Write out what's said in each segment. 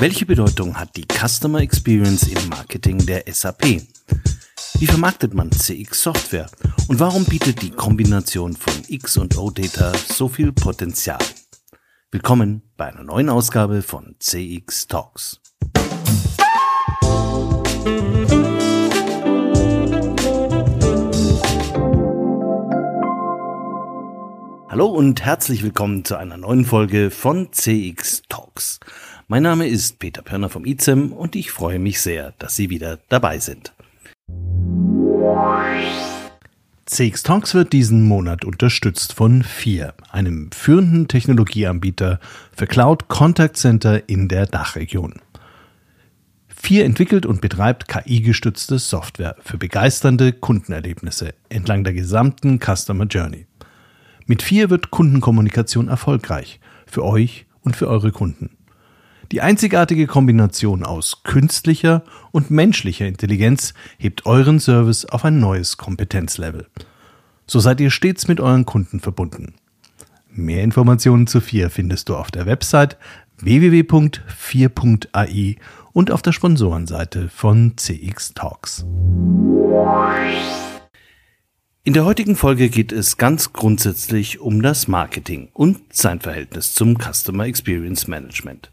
Welche Bedeutung hat die Customer Experience im Marketing der SAP? Wie vermarktet man CX Software? Und warum bietet die Kombination von X und O-Data so viel Potenzial? Willkommen bei einer neuen Ausgabe von CX Talks. Hallo und herzlich willkommen zu einer neuen Folge von CX Talks. Mein Name ist Peter Pörner vom ICEM und ich freue mich sehr, dass Sie wieder dabei sind. CX Talks wird diesen Monat unterstützt von FIR, einem führenden Technologieanbieter für Cloud Contact Center in der Dachregion. FIR entwickelt und betreibt KI-gestützte Software für begeisternde Kundenerlebnisse entlang der gesamten Customer Journey. Mit FIR wird Kundenkommunikation erfolgreich für euch und für eure Kunden. Die einzigartige Kombination aus künstlicher und menschlicher Intelligenz hebt euren Service auf ein neues Kompetenzlevel. So seid ihr stets mit euren Kunden verbunden. Mehr Informationen zu 4 findest du auf der Website www.4.ai und auf der Sponsorenseite von CX Talks. In der heutigen Folge geht es ganz grundsätzlich um das Marketing und sein Verhältnis zum Customer Experience Management.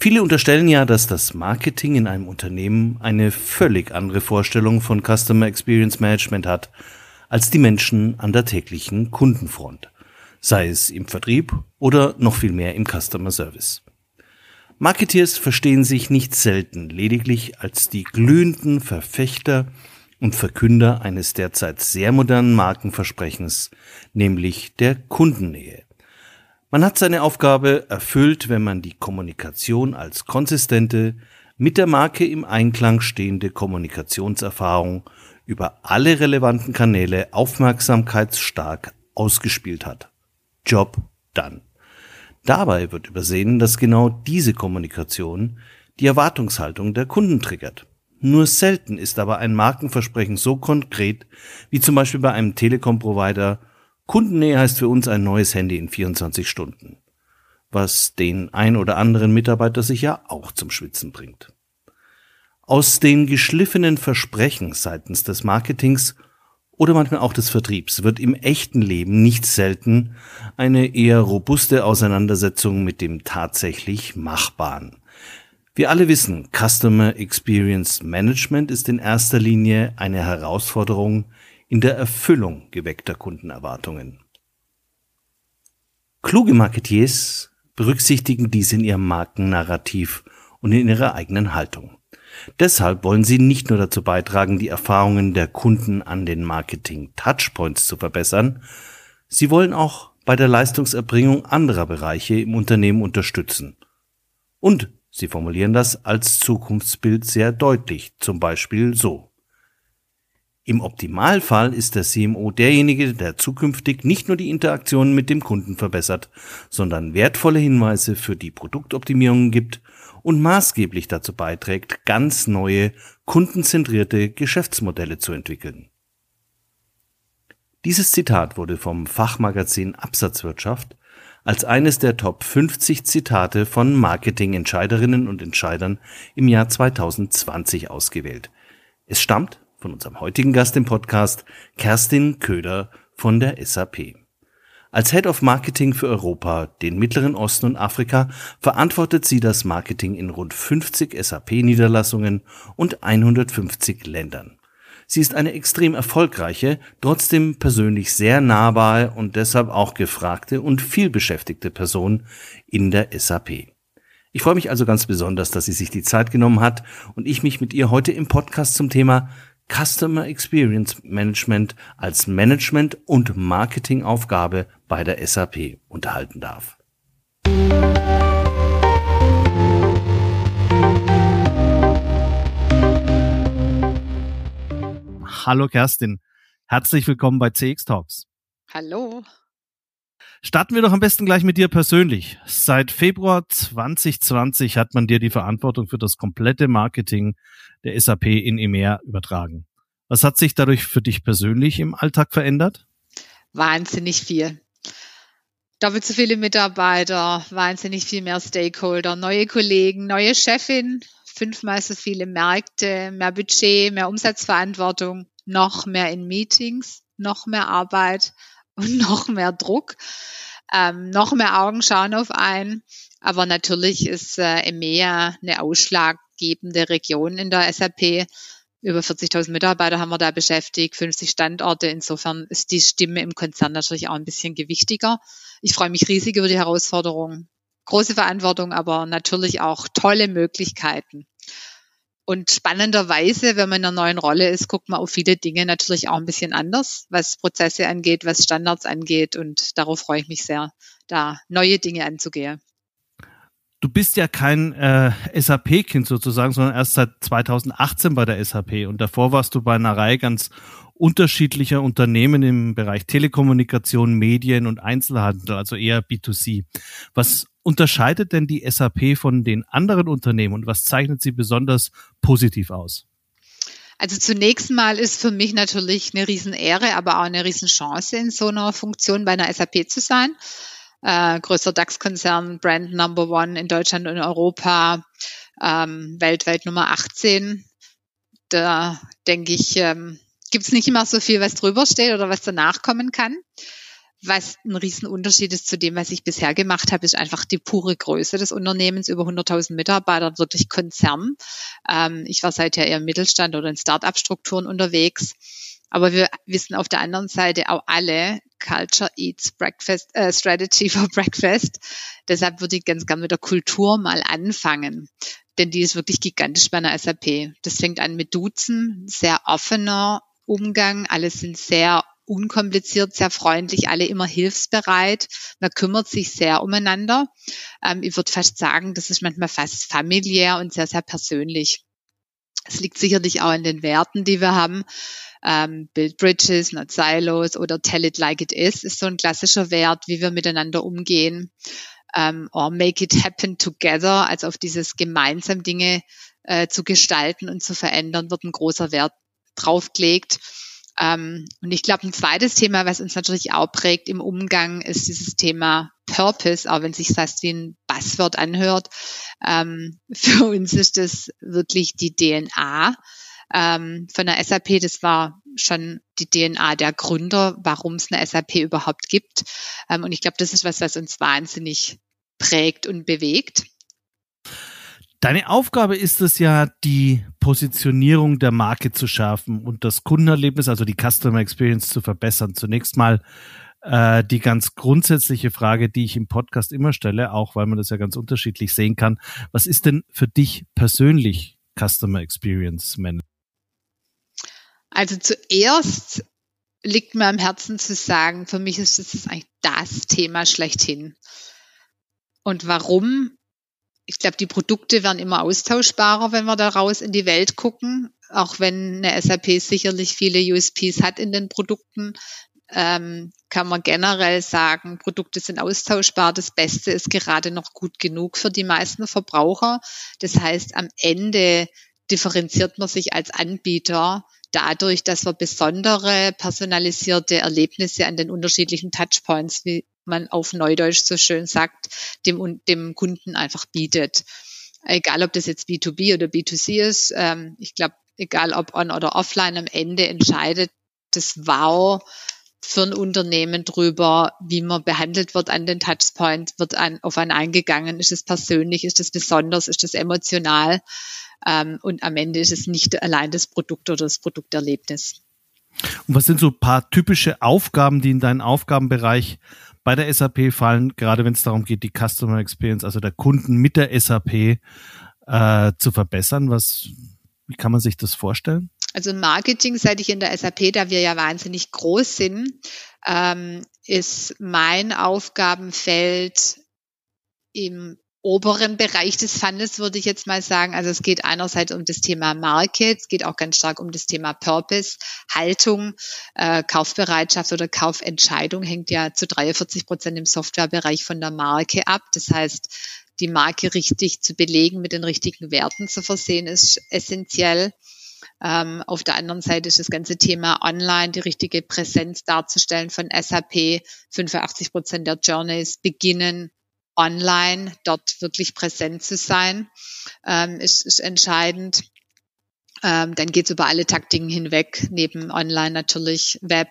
Viele unterstellen ja, dass das Marketing in einem Unternehmen eine völlig andere Vorstellung von Customer Experience Management hat als die Menschen an der täglichen Kundenfront, sei es im Vertrieb oder noch viel mehr im Customer Service. Marketeers verstehen sich nicht selten lediglich als die glühenden Verfechter und Verkünder eines derzeit sehr modernen Markenversprechens, nämlich der Kundennähe. Man hat seine Aufgabe erfüllt, wenn man die Kommunikation als konsistente, mit der Marke im Einklang stehende Kommunikationserfahrung über alle relevanten Kanäle aufmerksamkeitsstark ausgespielt hat. Job done. Dabei wird übersehen, dass genau diese Kommunikation die Erwartungshaltung der Kunden triggert. Nur selten ist aber ein Markenversprechen so konkret wie zum Beispiel bei einem Telekom-Provider Kundennähe heißt für uns ein neues Handy in 24 Stunden, was den ein oder anderen Mitarbeiter sicher auch zum Schwitzen bringt. Aus den geschliffenen Versprechen seitens des Marketings oder manchmal auch des Vertriebs wird im echten Leben nicht selten eine eher robuste Auseinandersetzung mit dem tatsächlich Machbaren. Wir alle wissen, Customer Experience Management ist in erster Linie eine Herausforderung, in der Erfüllung geweckter Kundenerwartungen. Kluge Marketiers berücksichtigen dies in ihrem Markennarrativ und in ihrer eigenen Haltung. Deshalb wollen sie nicht nur dazu beitragen, die Erfahrungen der Kunden an den Marketing-Touchpoints zu verbessern, sie wollen auch bei der Leistungserbringung anderer Bereiche im Unternehmen unterstützen. Und sie formulieren das als Zukunftsbild sehr deutlich, zum Beispiel so. Im Optimalfall ist der CMO derjenige, der zukünftig nicht nur die Interaktion mit dem Kunden verbessert, sondern wertvolle Hinweise für die Produktoptimierungen gibt und maßgeblich dazu beiträgt, ganz neue, kundenzentrierte Geschäftsmodelle zu entwickeln. Dieses Zitat wurde vom Fachmagazin Absatzwirtschaft als eines der Top 50 Zitate von Marketingentscheiderinnen und Entscheidern im Jahr 2020 ausgewählt. Es stammt von unserem heutigen Gast im Podcast, Kerstin Köder von der SAP. Als Head of Marketing für Europa, den Mittleren Osten und Afrika verantwortet sie das Marketing in rund 50 SAP-Niederlassungen und 150 Ländern. Sie ist eine extrem erfolgreiche, trotzdem persönlich sehr nahbare und deshalb auch gefragte und vielbeschäftigte Person in der SAP. Ich freue mich also ganz besonders, dass sie sich die Zeit genommen hat und ich mich mit ihr heute im Podcast zum Thema Customer Experience Management als Management- und Marketingaufgabe bei der SAP unterhalten darf. Hallo Kerstin, herzlich willkommen bei CX Talks. Hallo. Starten wir doch am besten gleich mit dir persönlich. Seit Februar 2020 hat man dir die Verantwortung für das komplette Marketing der SAP in EMEA übertragen. Was hat sich dadurch für dich persönlich im Alltag verändert? Wahnsinnig viel. doppelt so viele Mitarbeiter, wahnsinnig viel mehr Stakeholder, neue Kollegen, neue Chefin, fünfmal so viele Märkte, mehr Budget, mehr Umsatzverantwortung, noch mehr in Meetings, noch mehr Arbeit und noch mehr Druck, ähm, noch mehr Augen schauen auf einen. Aber natürlich ist äh, EMEA eine ausschlaggebende Region in der SAP. Über 40.000 Mitarbeiter haben wir da beschäftigt, 50 Standorte. Insofern ist die Stimme im Konzern natürlich auch ein bisschen gewichtiger. Ich freue mich riesig über die Herausforderung. Große Verantwortung, aber natürlich auch tolle Möglichkeiten. Und spannenderweise, wenn man in einer neuen Rolle ist, guckt man auf viele Dinge natürlich auch ein bisschen anders, was Prozesse angeht, was Standards angeht. Und darauf freue ich mich sehr, da neue Dinge anzugehen. Du bist ja kein äh, SAP-Kind sozusagen, sondern erst seit 2018 bei der SAP. Und davor warst du bei einer Reihe ganz unterschiedlicher Unternehmen im Bereich Telekommunikation, Medien und Einzelhandel, also eher B2C. Was unterscheidet denn die SAP von den anderen Unternehmen und was zeichnet sie besonders positiv aus? Also zunächst mal ist für mich natürlich eine Riesenehre, aber auch eine Riesenchance, in so einer Funktion bei einer SAP zu sein. Äh, größter DAX-Konzern, Brand Number One in Deutschland und Europa, ähm, weltweit Nummer 18. Da denke ich, ähm, gibt es nicht immer so viel, was drüber steht oder was danach kommen kann. Was ein Riesenunterschied ist zu dem, was ich bisher gemacht habe, ist einfach die pure Größe des Unternehmens, über 100.000 Mitarbeiter, wirklich Konzern. Ähm, ich war seither eher im Mittelstand oder in Start-up-Strukturen unterwegs. Aber wir wissen auf der anderen Seite auch alle, Culture Eats Breakfast, äh, Strategy for Breakfast. Deshalb würde ich ganz gerne mit der Kultur mal anfangen. Denn die ist wirklich gigantisch bei einer SAP. Das fängt an mit Duzen, sehr offener Umgang. Alle sind sehr unkompliziert, sehr freundlich, alle immer hilfsbereit. Man kümmert sich sehr umeinander. Ähm, ich würde fast sagen, das ist manchmal fast familiär und sehr, sehr persönlich. Es liegt sicherlich auch in den Werten, die wir haben. Ähm, Build Bridges, not Silos oder Tell it like it is ist so ein klassischer Wert, wie wir miteinander umgehen. Ähm, or make it happen together, also auf dieses gemeinsam Dinge äh, zu gestalten und zu verändern, wird ein großer Wert draufgelegt. Ähm, und ich glaube, ein zweites Thema, was uns natürlich auch prägt im Umgang, ist dieses Thema Purpose, auch wenn sich fast wie ein Buzzword anhört. Ähm, für uns ist das wirklich die DNA ähm, von der SAP. Das war schon die DNA der Gründer, warum es eine SAP überhaupt gibt. Ähm, und ich glaube, das ist was, was uns wahnsinnig prägt und bewegt. Deine Aufgabe ist es ja, die Positionierung der Marke zu schärfen und das Kundenerlebnis, also die Customer Experience zu verbessern. Zunächst mal äh, die ganz grundsätzliche Frage, die ich im Podcast immer stelle, auch weil man das ja ganz unterschiedlich sehen kann. Was ist denn für dich persönlich Customer Experience Management? Also zuerst liegt mir am Herzen zu sagen, für mich ist das eigentlich das Thema schlechthin. Und warum? Ich glaube, die Produkte werden immer austauschbarer, wenn wir da raus in die Welt gucken. Auch wenn eine SAP sicherlich viele USPs hat in den Produkten, ähm, kann man generell sagen, Produkte sind austauschbar. Das Beste ist gerade noch gut genug für die meisten Verbraucher. Das heißt, am Ende differenziert man sich als Anbieter dadurch, dass wir besondere personalisierte Erlebnisse an den unterschiedlichen Touchpoints, wie man auf Neudeutsch so schön sagt, dem, dem Kunden einfach bietet. Egal, ob das jetzt B2B oder B2C ist, ähm, ich glaube, egal ob on oder offline, am Ende entscheidet das Wow für ein Unternehmen drüber, wie man behandelt wird an den Touchpoint, wird ein, auf einen eingegangen, ist es persönlich, ist es besonders, ist es emotional ähm, und am Ende ist es nicht allein das Produkt oder das Produkterlebnis. Und was sind so ein paar typische Aufgaben, die in deinen Aufgabenbereich bei der SAP fallen, gerade wenn es darum geht, die Customer Experience, also der Kunden mit der SAP äh, zu verbessern? Was, wie kann man sich das vorstellen? Also Marketing, seit ich in der SAP, da wir ja wahnsinnig groß sind, ähm, ist mein Aufgabenfeld im oberen Bereich des Fundes, würde ich jetzt mal sagen. Also es geht einerseits um das Thema Market, es geht auch ganz stark um das Thema Purpose, Haltung, äh, Kaufbereitschaft oder Kaufentscheidung hängt ja zu 43 Prozent im Softwarebereich von der Marke ab. Das heißt, die Marke richtig zu belegen, mit den richtigen Werten zu versehen, ist essentiell. Ähm, auf der anderen Seite ist das ganze Thema online, die richtige Präsenz darzustellen von SAP. 85 Prozent der Journeys beginnen online, dort wirklich präsent zu sein, ähm, ist, ist entscheidend. Ähm, dann geht es über alle Taktiken hinweg, neben online natürlich Web,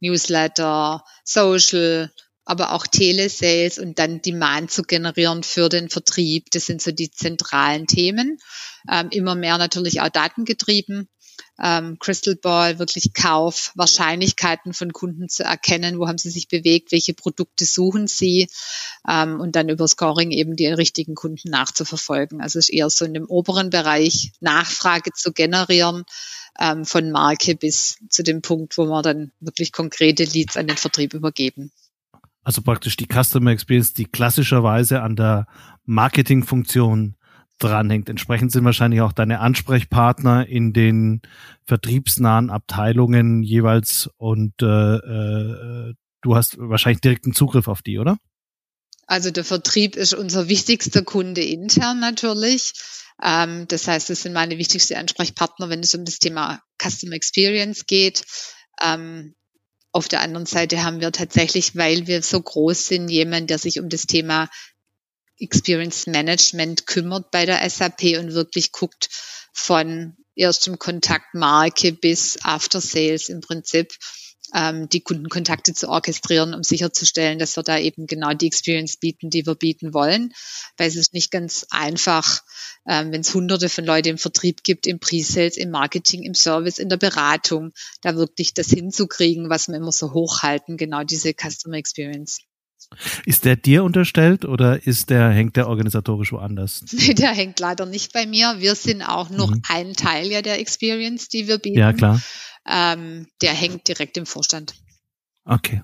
Newsletter, Social, aber auch Telesales und dann Demand zu generieren für den Vertrieb. Das sind so die zentralen Themen. Ähm, immer mehr natürlich auch datengetrieben ähm, Crystal Ball, wirklich Kauf, Wahrscheinlichkeiten von Kunden zu erkennen, wo haben sie sich bewegt, welche Produkte suchen sie ähm, und dann über Scoring eben die richtigen Kunden nachzuverfolgen. Also es ist eher so in dem oberen Bereich Nachfrage zu generieren ähm, von Marke bis zu dem Punkt, wo wir dann wirklich konkrete Leads an den Vertrieb übergeben. Also praktisch die Customer Experience, die klassischerweise an der Marketingfunktion dranhängt. Entsprechend sind wahrscheinlich auch deine Ansprechpartner in den vertriebsnahen Abteilungen jeweils und äh, äh, du hast wahrscheinlich direkten Zugriff auf die, oder? Also der Vertrieb ist unser wichtigster Kunde intern natürlich. Ähm, das heißt, das sind meine wichtigsten Ansprechpartner, wenn es um das Thema Customer Experience geht. Ähm, auf der anderen Seite haben wir tatsächlich, weil wir so groß sind, jemand, der sich um das Thema Experience Management kümmert bei der SAP und wirklich guckt von erstem Kontakt Marke bis After Sales im Prinzip ähm, die Kundenkontakte zu orchestrieren, um sicherzustellen, dass wir da eben genau die Experience bieten, die wir bieten wollen. Weil es ist nicht ganz einfach, ähm, wenn es hunderte von Leuten im Vertrieb gibt, im Pre-Sales, im Marketing, im Service, in der Beratung, da wirklich das hinzukriegen, was wir immer so hochhalten, genau diese Customer Experience. Ist der dir unterstellt oder ist der, hängt der organisatorisch woanders? Nee, der hängt leider nicht bei mir. Wir sind auch noch mhm. ein Teil ja der Experience, die wir bieten. Ja, klar. Ähm, der hängt direkt im Vorstand. Okay.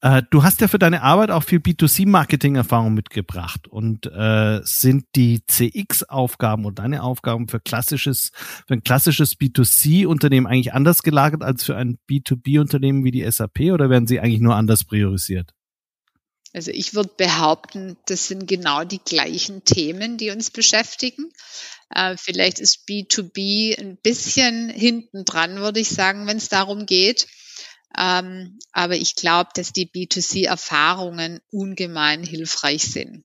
Äh, du hast ja für deine Arbeit auch viel B2C-Marketing-Erfahrung mitgebracht und äh, sind die CX-Aufgaben und deine Aufgaben für klassisches, für ein klassisches B2C-Unternehmen eigentlich anders gelagert als für ein B2B-Unternehmen wie die SAP oder werden sie eigentlich nur anders priorisiert? Also ich würde behaupten, das sind genau die gleichen Themen, die uns beschäftigen. Äh, vielleicht ist B2B ein bisschen hinten dran, würde ich sagen, wenn es darum geht. Ähm, aber ich glaube, dass die B2C-Erfahrungen ungemein hilfreich sind.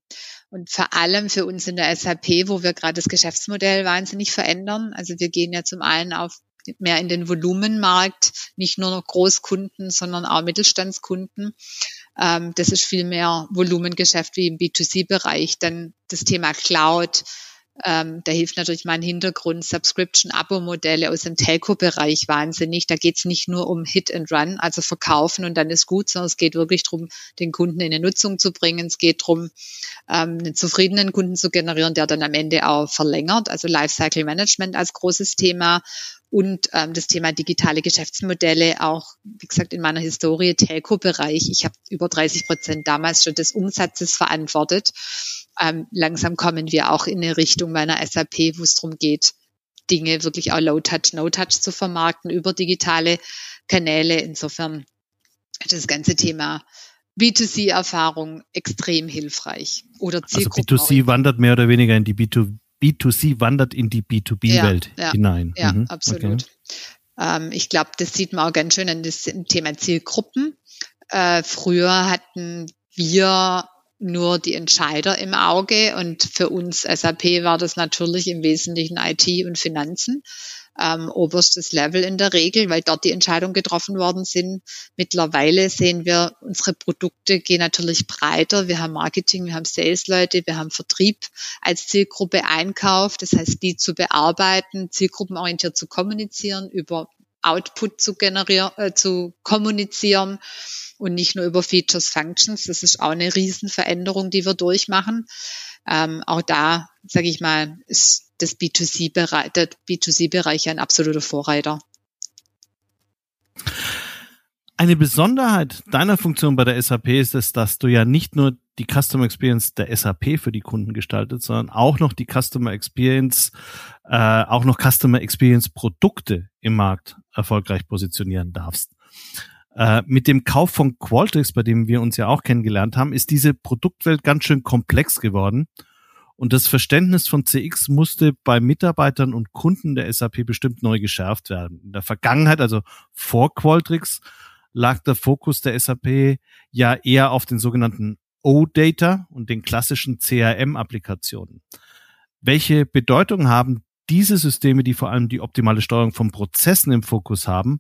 Und vor allem für uns in der SAP, wo wir gerade das Geschäftsmodell wahnsinnig verändern. Also wir gehen ja zum einen auf mehr in den Volumenmarkt, nicht nur noch Großkunden, sondern auch Mittelstandskunden. Ähm, das ist viel mehr Volumengeschäft wie im B2C-Bereich. Dann das Thema Cloud, ähm, da hilft natürlich mein Hintergrund Subscription-Abo-Modelle aus dem Telco-Bereich wahnsinnig. Da geht es nicht nur um Hit and Run, also verkaufen und dann ist gut, sondern es geht wirklich darum, den Kunden in eine Nutzung zu bringen. Es geht darum, ähm, einen zufriedenen Kunden zu generieren, der dann am Ende auch verlängert. Also Lifecycle Management als großes Thema und ähm, das Thema digitale Geschäftsmodelle auch, wie gesagt, in meiner Historie Telco-Bereich. Ich habe über 30 Prozent damals schon des Umsatzes verantwortet ähm, langsam kommen wir auch in eine Richtung meiner SAP, wo es darum geht, Dinge wirklich auch Low-Touch, No-Touch zu vermarkten über digitale Kanäle. Insofern das ganze Thema B2C-Erfahrung extrem hilfreich. Oder also B2C wandert mehr oder weniger in die B2, B2C wandert in die B2B-Welt ja, ja, hinein. Ja, mhm, absolut. Okay. Ähm, ich glaube, das sieht man auch ganz schön an das Thema Zielgruppen. Äh, früher hatten wir nur die Entscheider im Auge und für uns SAP war das natürlich im Wesentlichen IT und Finanzen. Ähm, oberstes Level in der Regel, weil dort die Entscheidungen getroffen worden sind. Mittlerweile sehen wir, unsere Produkte gehen natürlich breiter. Wir haben Marketing, wir haben Sales-Leute, wir haben Vertrieb als Zielgruppe Einkauf. Das heißt, die zu bearbeiten, zielgruppenorientiert zu kommunizieren, über Output zu generieren, äh, zu kommunizieren und nicht nur über Features, Functions. Das ist auch eine Riesenveränderung, die wir durchmachen. Ähm, auch da, sage ich mal, ist das B2C-Bereich, der B2C-Bereich ein absoluter Vorreiter. Eine Besonderheit deiner Funktion bei der SAP ist es, dass du ja nicht nur die Customer Experience der SAP für die Kunden gestaltet, sondern auch noch die Customer Experience, äh, auch noch Customer Experience Produkte im Markt erfolgreich positionieren darfst. Äh, mit dem Kauf von Qualtrics, bei dem wir uns ja auch kennengelernt haben, ist diese Produktwelt ganz schön komplex geworden. Und das Verständnis von CX musste bei Mitarbeitern und Kunden der SAP bestimmt neu geschärft werden. In der Vergangenheit, also vor Qualtrics, lag der Fokus der SAP ja eher auf den sogenannten O-Data und den klassischen CRM-Applikationen. Welche Bedeutung haben diese Systeme, die vor allem die optimale Steuerung von Prozessen im Fokus haben,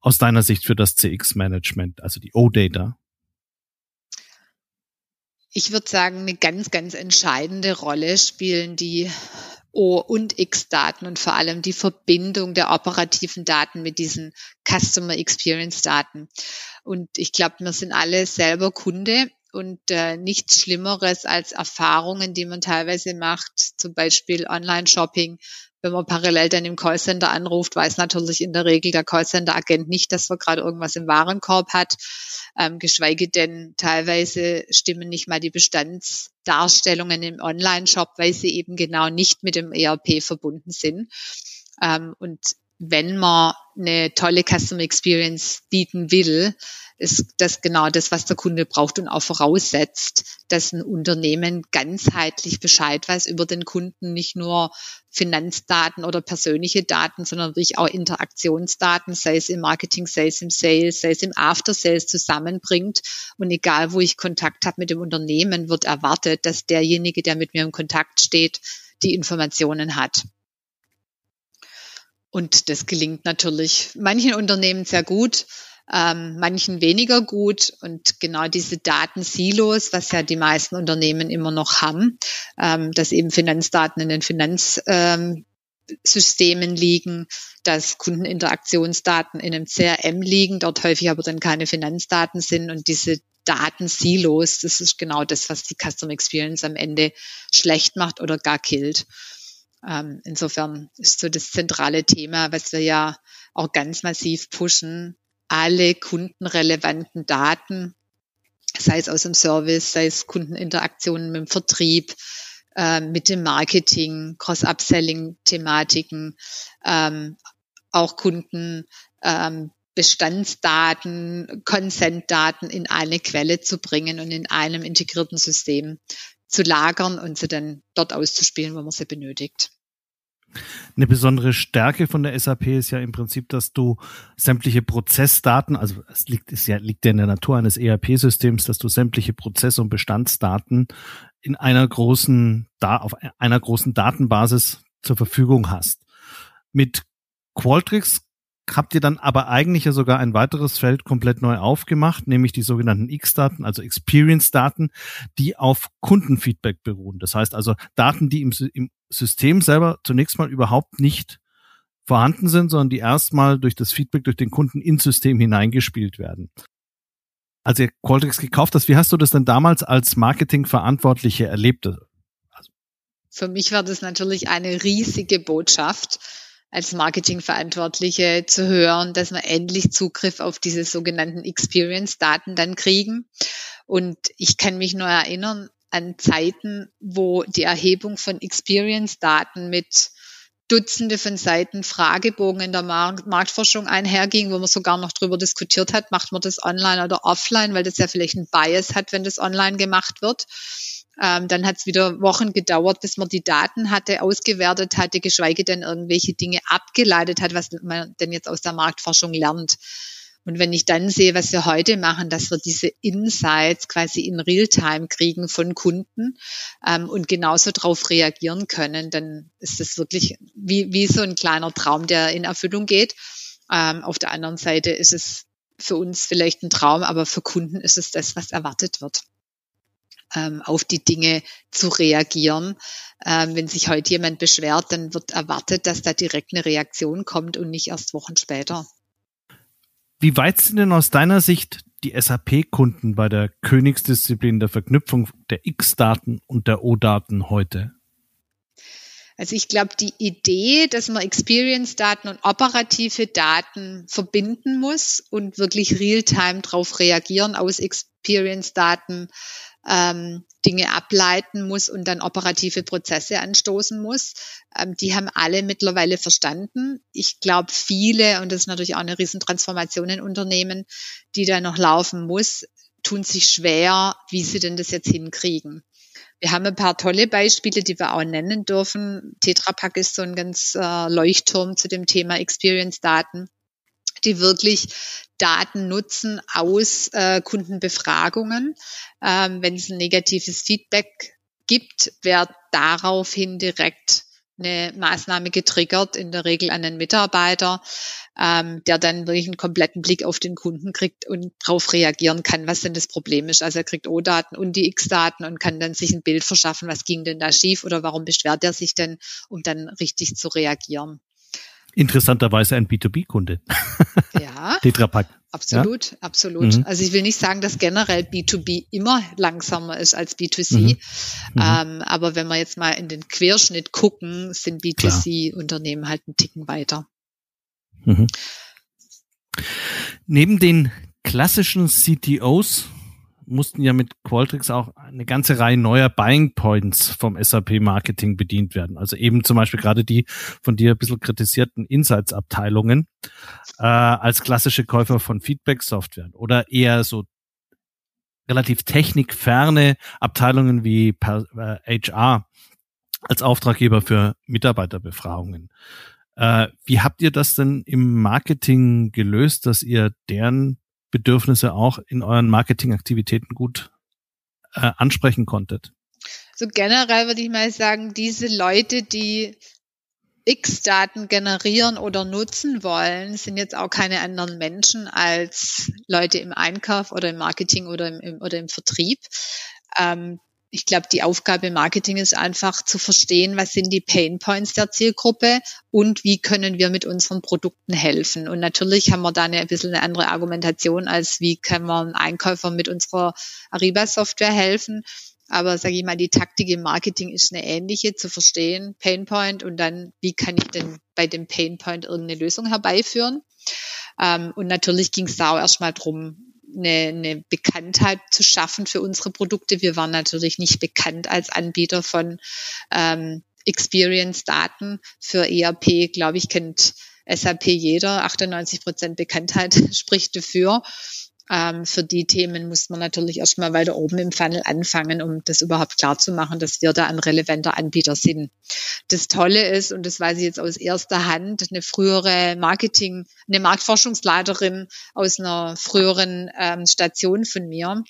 aus deiner Sicht für das CX-Management, also die O-Data? Ich würde sagen, eine ganz, ganz entscheidende Rolle spielen die O- und X-Daten und vor allem die Verbindung der operativen Daten mit diesen Customer Experience Daten. Und ich glaube, wir sind alle selber Kunde und äh, nichts Schlimmeres als Erfahrungen, die man teilweise macht, zum Beispiel Online-Shopping. Wenn man parallel dann im Callcenter anruft, weiß natürlich in der Regel der Callcenter-Agent nicht, dass man gerade irgendwas im Warenkorb hat. Ähm, geschweige denn teilweise stimmen nicht mal die Bestandsdarstellungen im Online-Shop, weil sie eben genau nicht mit dem ERP verbunden sind. Ähm, und wenn man eine tolle Customer Experience bieten will, ist das genau das, was der Kunde braucht und auch voraussetzt, dass ein Unternehmen ganzheitlich Bescheid weiß über den Kunden, nicht nur Finanzdaten oder persönliche Daten, sondern wirklich auch Interaktionsdaten, sei es im Marketing, sei es im Sales, sei es im After Sales zusammenbringt. Und egal, wo ich Kontakt habe mit dem Unternehmen, wird erwartet, dass derjenige, der mit mir im Kontakt steht, die Informationen hat. Und das gelingt natürlich manchen Unternehmen sehr gut, ähm, manchen weniger gut. Und genau diese Datensilos, was ja die meisten Unternehmen immer noch haben, ähm, dass eben Finanzdaten in den Finanzsystemen ähm, liegen, dass Kundeninteraktionsdaten in einem CRM liegen, dort häufig aber dann keine Finanzdaten sind und diese Datensilos, das ist genau das, was die Customer Experience am Ende schlecht macht oder gar killt. Ähm, insofern ist so das zentrale Thema, was wir ja auch ganz massiv pushen, alle kundenrelevanten Daten, sei es aus dem Service, sei es Kundeninteraktionen mit dem Vertrieb, äh, mit dem Marketing, Cross-Upselling-Thematiken, ähm, auch Kunden ähm, Bestandsdaten, Consent-Daten in eine Quelle zu bringen und in einem integrierten System zu lagern und sie dann dort auszuspielen, wo man sie benötigt. Eine besondere Stärke von der SAP ist ja im Prinzip, dass du sämtliche Prozessdaten, also es liegt, es ja, liegt ja in der Natur eines ERP-Systems, dass du sämtliche Prozess- und Bestandsdaten in einer großen, da, auf einer großen Datenbasis zur Verfügung hast. Mit Qualtrics habt ihr dann aber eigentlich ja sogar ein weiteres Feld komplett neu aufgemacht, nämlich die sogenannten X-Daten, also Experience-Daten, die auf Kundenfeedback beruhen. Das heißt also Daten, die im, im System selber zunächst mal überhaupt nicht vorhanden sind, sondern die erstmal durch das Feedback durch den Kunden ins System hineingespielt werden. Als ihr Qualtrics gekauft hast, wie hast du das denn damals als Marketingverantwortliche erlebt? Also Für mich war das natürlich eine riesige Botschaft, als Marketingverantwortliche zu hören, dass wir endlich Zugriff auf diese sogenannten Experience-Daten dann kriegen. Und ich kann mich nur erinnern an Zeiten, wo die Erhebung von Experience-Daten mit Dutzende von Seiten Fragebogen in der Marktforschung einherging, wo man sogar noch darüber diskutiert hat, macht man das online oder offline, weil das ja vielleicht ein Bias hat, wenn das online gemacht wird. Ähm, dann hat es wieder Wochen gedauert, bis man die Daten hatte, ausgewertet hatte, geschweige denn irgendwelche Dinge abgeleitet hat, was man denn jetzt aus der Marktforschung lernt. Und wenn ich dann sehe, was wir heute machen, dass wir diese Insights quasi in Realtime kriegen von Kunden ähm, und genauso darauf reagieren können, dann ist das wirklich wie, wie so ein kleiner Traum, der in Erfüllung geht. Ähm, auf der anderen Seite ist es für uns vielleicht ein Traum, aber für Kunden ist es das, was erwartet wird ähm, auf die Dinge zu reagieren. Ähm, wenn sich heute jemand beschwert, dann wird erwartet, dass da direkt eine Reaktion kommt und nicht erst Wochen später. Wie weit sind denn aus deiner Sicht die SAP-Kunden bei der Königsdisziplin der Verknüpfung der X-Daten und der O-Daten heute? Also ich glaube, die Idee, dass man Experience-Daten und operative Daten verbinden muss und wirklich real-time darauf reagieren aus Experience-Daten, ähm, Dinge ableiten muss und dann operative Prozesse anstoßen muss. Ähm, die haben alle mittlerweile verstanden. Ich glaube, viele, und das ist natürlich auch eine Riesentransformation in Unternehmen, die da noch laufen muss, tun sich schwer, wie sie denn das jetzt hinkriegen. Wir haben ein paar tolle Beispiele, die wir auch nennen dürfen. Tetra Pak ist so ein ganz äh, Leuchtturm zu dem Thema Experience-Daten die wirklich Daten nutzen aus äh, Kundenbefragungen. Ähm, wenn es ein negatives Feedback gibt, wird daraufhin direkt eine Maßnahme getriggert, in der Regel an den Mitarbeiter, ähm, der dann wirklich einen kompletten Blick auf den Kunden kriegt und darauf reagieren kann, was denn das Problem ist. Also er kriegt O-Daten und die X-Daten und kann dann sich ein Bild verschaffen, was ging denn da schief oder warum beschwert er sich denn, um dann richtig zu reagieren. Interessanterweise ein B2B-Kunde. Ja. Tetra Pak. Absolut, ja? absolut. Mhm. Also ich will nicht sagen, dass generell B2B immer langsamer ist als B2C. Mhm. Mhm. Ähm, aber wenn wir jetzt mal in den Querschnitt gucken, sind B2C-Unternehmen halt einen Ticken weiter. Mhm. Neben den klassischen CTOs mussten ja mit Qualtrics auch eine ganze Reihe neuer Buying Points vom SAP Marketing bedient werden. Also eben zum Beispiel gerade die von dir ein bisschen kritisierten Insights-Abteilungen äh, als klassische Käufer von Feedback-Software oder eher so relativ technikferne Abteilungen wie äh, HR als Auftraggeber für Mitarbeiterbefragungen. Äh, wie habt ihr das denn im Marketing gelöst, dass ihr deren Bedürfnisse auch in euren Marketingaktivitäten gut äh, ansprechen konntet? So generell würde ich mal sagen, diese Leute, die X-Daten generieren oder nutzen wollen, sind jetzt auch keine anderen Menschen als Leute im Einkauf oder im Marketing oder im, im oder im Vertrieb. Ähm, ich glaube, die Aufgabe im Marketing ist einfach zu verstehen, was sind die Pain Points der Zielgruppe und wie können wir mit unseren Produkten helfen. Und natürlich haben wir da eine, ein bisschen eine andere Argumentation, als wie können wir einem Einkäufer mit unserer Ariba-Software helfen. Aber sage ich mal, die Taktik im Marketing ist eine ähnliche, zu verstehen, Pain Point und dann, wie kann ich denn bei dem Pain Point irgendeine Lösung herbeiführen. Ähm, und natürlich ging es da auch erstmal drum, eine, eine Bekanntheit zu schaffen für unsere Produkte. Wir waren natürlich nicht bekannt als Anbieter von ähm, Experience-Daten für ERP. Glaube ich, kennt SAP jeder. 98 Prozent Bekanntheit spricht dafür. Ähm, für die Themen muss man natürlich erstmal weiter oben im Funnel anfangen, um das überhaupt klar zu machen, dass wir da ein relevanter Anbieter sind. Das Tolle ist, und das weiß ich jetzt aus erster Hand, eine frühere Marketing, eine Marktforschungsleiterin aus einer früheren ähm, Station von mir,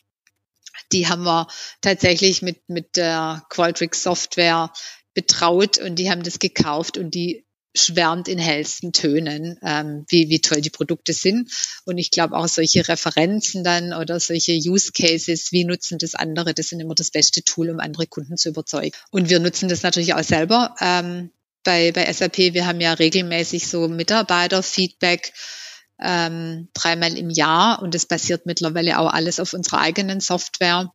die haben wir tatsächlich mit, mit der Qualtrics Software betraut und die haben das gekauft und die schwärmt in hellsten Tönen, ähm, wie, wie toll die Produkte sind. Und ich glaube auch solche Referenzen dann oder solche Use Cases, wie nutzen das andere, das sind immer das beste Tool, um andere Kunden zu überzeugen. Und wir nutzen das natürlich auch selber ähm, bei, bei SAP. Wir haben ja regelmäßig so Mitarbeiterfeedback ähm, dreimal im Jahr und das basiert mittlerweile auch alles auf unserer eigenen Software.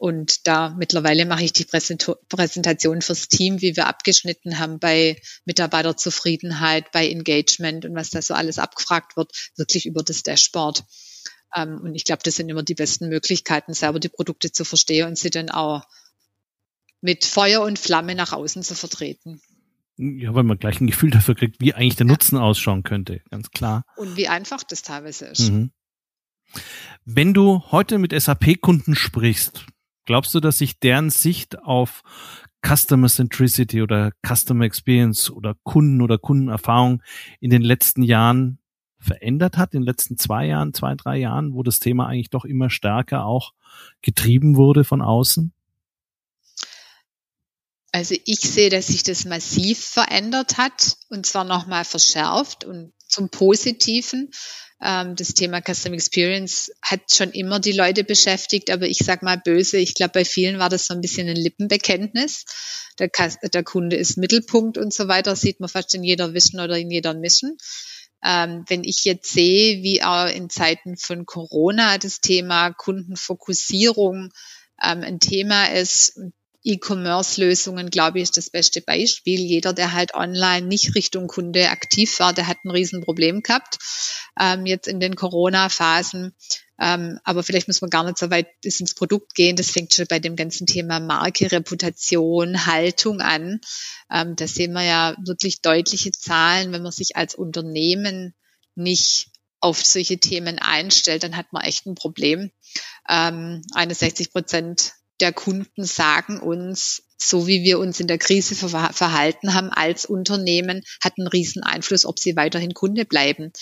Und da mittlerweile mache ich die Präsentation fürs Team, wie wir abgeschnitten haben bei Mitarbeiterzufriedenheit, bei Engagement und was da so alles abgefragt wird, wirklich über das Dashboard. Ähm, und ich glaube, das sind immer die besten Möglichkeiten, selber die Produkte zu verstehen und sie dann auch mit Feuer und Flamme nach außen zu vertreten. Ja, weil man gleich ein Gefühl dafür kriegt, wie eigentlich der ja. Nutzen ausschauen könnte, ganz klar. Und wie einfach das teilweise ist. Mhm. Wenn du heute mit SAP-Kunden sprichst, glaubst du, dass sich deren Sicht auf Customer Centricity oder Customer Experience oder Kunden oder Kundenerfahrung in den letzten Jahren verändert hat, in den letzten zwei Jahren, zwei, drei Jahren, wo das Thema eigentlich doch immer stärker auch getrieben wurde von außen? Also ich sehe, dass sich das massiv verändert hat und zwar nochmal verschärft und zum Positiven. Ähm, das Thema Custom Experience hat schon immer die Leute beschäftigt, aber ich sag mal böse, ich glaube, bei vielen war das so ein bisschen ein Lippenbekenntnis. Der, der, Kunde ist Mittelpunkt und so weiter, sieht man fast in jeder Vision oder in jeder Mission. Ähm, wenn ich jetzt sehe, wie auch in Zeiten von Corona das Thema Kundenfokussierung ähm, ein Thema ist, E-Commerce-Lösungen, glaube ich, ist das beste Beispiel. Jeder, der halt online nicht Richtung Kunde aktiv war, der hat ein Riesenproblem gehabt, ähm, jetzt in den Corona-Phasen. Ähm, aber vielleicht muss man gar nicht so weit bis ins Produkt gehen. Das fängt schon bei dem ganzen Thema Marke, Reputation, Haltung an. Ähm, da sehen wir ja wirklich deutliche Zahlen. Wenn man sich als Unternehmen nicht auf solche Themen einstellt, dann hat man echt ein Problem. Ähm, 61 Prozent der Kunden sagen uns, so wie wir uns in der Krise verhalten haben als Unternehmen, hat einen riesen Einfluss, ob sie weiterhin Kunde bleiben.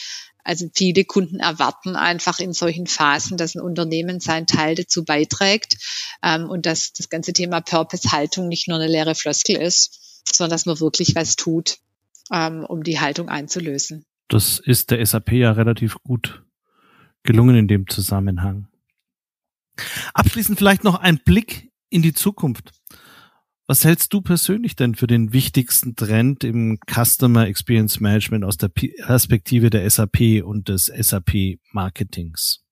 Also viele Kunden erwarten einfach in solchen Phasen, dass ein Unternehmen seinen Teil dazu beiträgt ähm, und dass das ganze Thema Purpose-Haltung nicht nur eine leere Floskel ist, sondern dass man wirklich was tut, ähm, um die Haltung einzulösen. Das ist der SAP ja relativ gut gelungen in dem Zusammenhang. Abschließend vielleicht noch ein Blick in die Zukunft. Was hältst du persönlich denn für den wichtigsten Trend im Customer Experience Management aus der Perspektive der SAP und des SAP Marketings?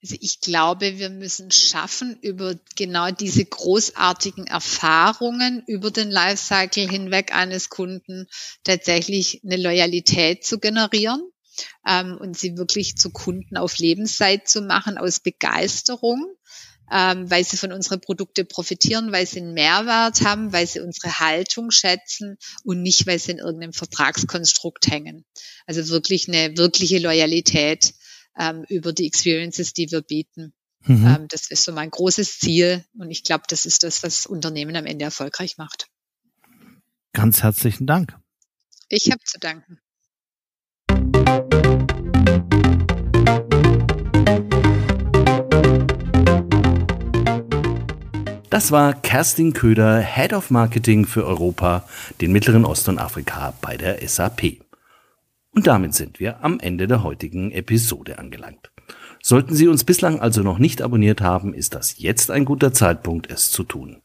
Also ich glaube, wir müssen schaffen, über genau diese großartigen Erfahrungen über den Lifecycle hinweg eines Kunden tatsächlich eine Loyalität zu generieren ähm, und sie wirklich zu Kunden auf Lebenszeit zu machen aus Begeisterung ähm, weil sie von unseren Produkten profitieren, weil sie einen Mehrwert haben, weil sie unsere Haltung schätzen und nicht, weil sie in irgendeinem Vertragskonstrukt hängen. Also wirklich eine wirkliche Loyalität ähm, über die Experiences, die wir bieten. Mhm. Ähm, das ist so mein großes Ziel und ich glaube, das ist das, was Unternehmen am Ende erfolgreich macht. Ganz herzlichen Dank. Ich habe zu danken. Das war Kerstin Köder, Head of Marketing für Europa, den Mittleren Osten und Afrika bei der SAP. Und damit sind wir am Ende der heutigen Episode angelangt. Sollten Sie uns bislang also noch nicht abonniert haben, ist das jetzt ein guter Zeitpunkt, es zu tun.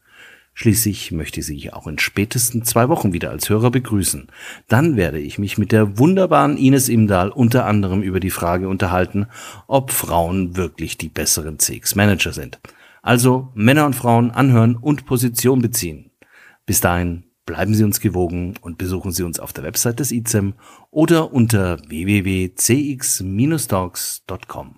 Schließlich möchte ich Sie auch in spätesten zwei Wochen wieder als Hörer begrüßen. Dann werde ich mich mit der wunderbaren Ines Imdahl unter anderem über die Frage unterhalten, ob Frauen wirklich die besseren CX-Manager sind. Also Männer und Frauen anhören und Position beziehen. Bis dahin bleiben Sie uns gewogen und besuchen Sie uns auf der Website des ICEM oder unter www.cx-talks.com.